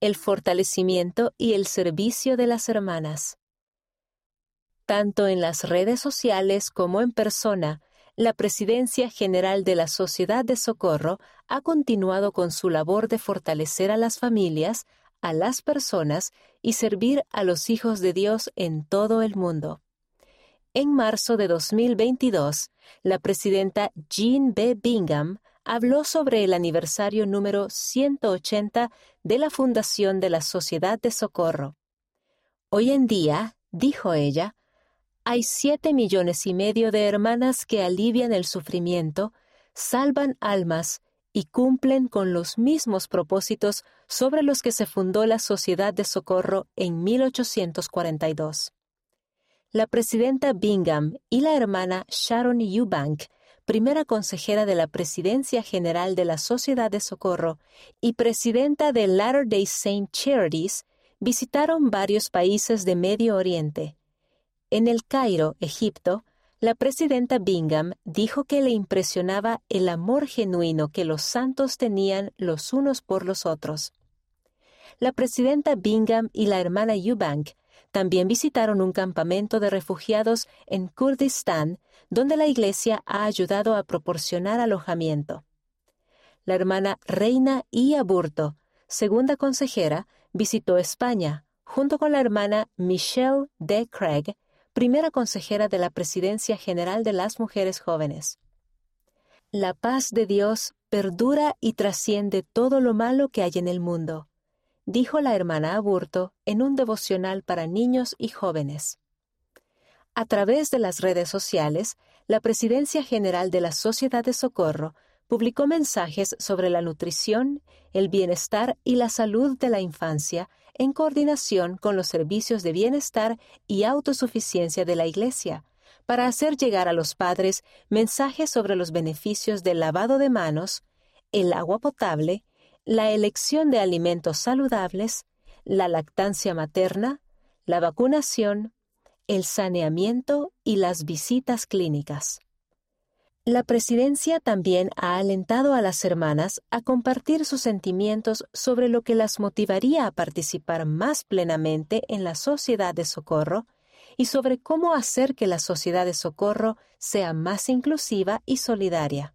el fortalecimiento y el servicio de las hermanas. Tanto en las redes sociales como en persona, la Presidencia General de la Sociedad de Socorro ha continuado con su labor de fortalecer a las familias, a las personas y servir a los hijos de Dios en todo el mundo. En marzo de 2022, la presidenta Jean B. Bingham habló sobre el aniversario número 180 de la fundación de la Sociedad de Socorro. Hoy en día, dijo ella, hay siete millones y medio de hermanas que alivian el sufrimiento, salvan almas y cumplen con los mismos propósitos sobre los que se fundó la Sociedad de Socorro en 1842. La presidenta Bingham y la hermana Sharon Eubank, primera consejera de la Presidencia General de la Sociedad de Socorro y presidenta de Latter-day Saint Charities, visitaron varios países de Medio Oriente. En el Cairo, Egipto, la presidenta Bingham dijo que le impresionaba el amor genuino que los santos tenían los unos por los otros. La presidenta Bingham y la hermana Eubank también visitaron un campamento de refugiados en Kurdistán, donde la Iglesia ha ayudado a proporcionar alojamiento. La hermana Reina I. Aburto, segunda consejera, visitó España, junto con la hermana Michelle D. Craig, primera consejera de la Presidencia General de las Mujeres Jóvenes. La paz de Dios perdura y trasciende todo lo malo que hay en el mundo, dijo la hermana Aburto en un devocional para niños y jóvenes. A través de las redes sociales, la Presidencia General de la Sociedad de Socorro publicó mensajes sobre la nutrición, el bienestar y la salud de la infancia en coordinación con los servicios de bienestar y autosuficiencia de la Iglesia, para hacer llegar a los padres mensajes sobre los beneficios del lavado de manos, el agua potable, la elección de alimentos saludables, la lactancia materna, la vacunación, el saneamiento y las visitas clínicas. La presidencia también ha alentado a las hermanas a compartir sus sentimientos sobre lo que las motivaría a participar más plenamente en la sociedad de socorro y sobre cómo hacer que la sociedad de socorro sea más inclusiva y solidaria.